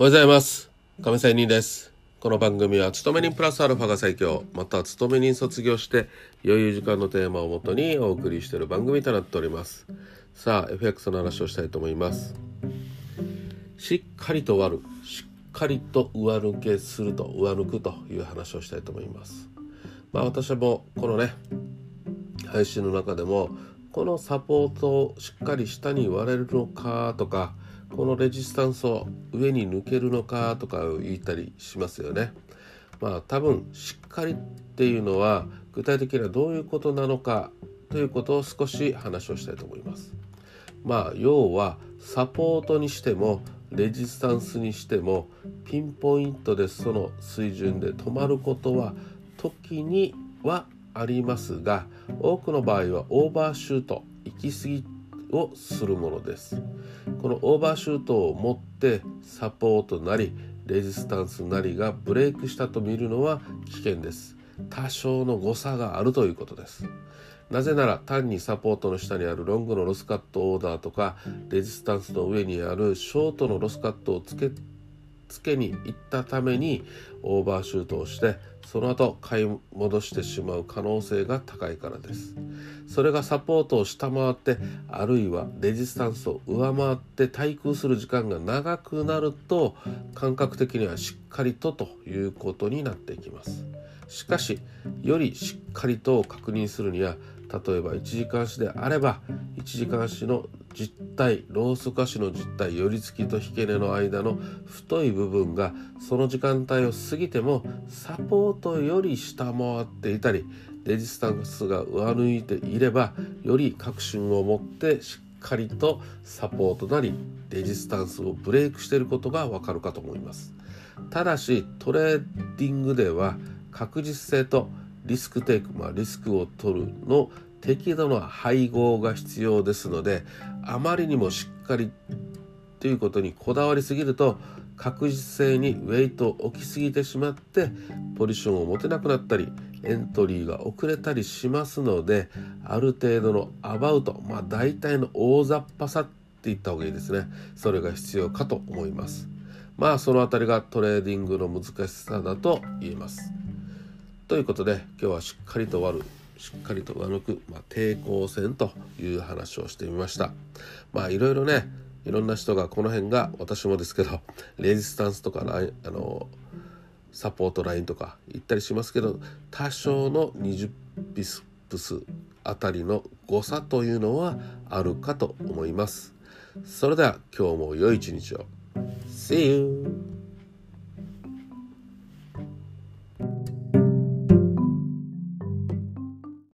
おはようございます。亀仙人です。この番組は勤め人プラスアルファが最強。また勤め人卒業して余裕時間のテーマをもとにお送りしている番組となっております。さあ FX の話をしたいと思います。しっかりと割るしっかりと上抜けすると上抜くという話をしたいと思います。まあ私もこのね配信の中でもこのサポートをしっかり下に割れるのかとかこのレジスタンスを上に抜けるのかとか言ったりしますよね。まあ多分しっかりっていうのは具体的にはどういうことなのかということを少し話をしたいと思います。まあ要はサポートにしてもレジスタンスにしてもピンポイントでその水準で止まることは時にはありますが多くの場合はオーバーシュート行き過ぎをするものです。このオーバーシュートを持ってサポートなりレジスタンスなりがブレイクしたと見るのは危険です。多少の誤差があるということです。なぜなら単にサポートの下にあるロングのロスカットオーダーとかレジスタンスの上にあるショートのロスカットをつけつけに行ったためにオーバーシュートをしてその後買い戻してしまう可能性が高いからです。それがサポートを下回ってあるいはレジスタンスを上回って対空する時間が長くなると感覚的にはしっかりとということになっていきます。しかしよりしっかりと確認するには例えば1時間足であれば1時間足の実体ローソク足の実体寄り付きと引け根の間の太い部分がその時間帯を過ぎてもサポートより下回っていたりレジスタンスが上抜いていればより確信を持ってしっかりとサポートなりレジスタンスをブレイクしていることがわかるかと思います。ただしトレーディングでは確実性とリスクテイク、まあ、リスクを取るの適度な配合が必要ですのであまりにもしっかりということにこだわりすぎると確実性にウェイトを置きすぎてしまってポジションを持てなくなったりエントリーが遅れたりしますのである程度のアバウトまあ大体の大雑把さって言った方がいいですね。それが必要かと思います。まあその辺りがトレーディングの難しさだと言えます。ということで今日はしっかりと割るしっかりと上抜く、まあ、抵抗線という話をしてみました。まあいろいろねいろんな人がこの辺が私もですけどレジスタンスとかライあのサポートラインとか言ったりしますけど多少の20ビスプスあたりの誤差というのはあるかと思います。それでは今日も良い一日を。See you!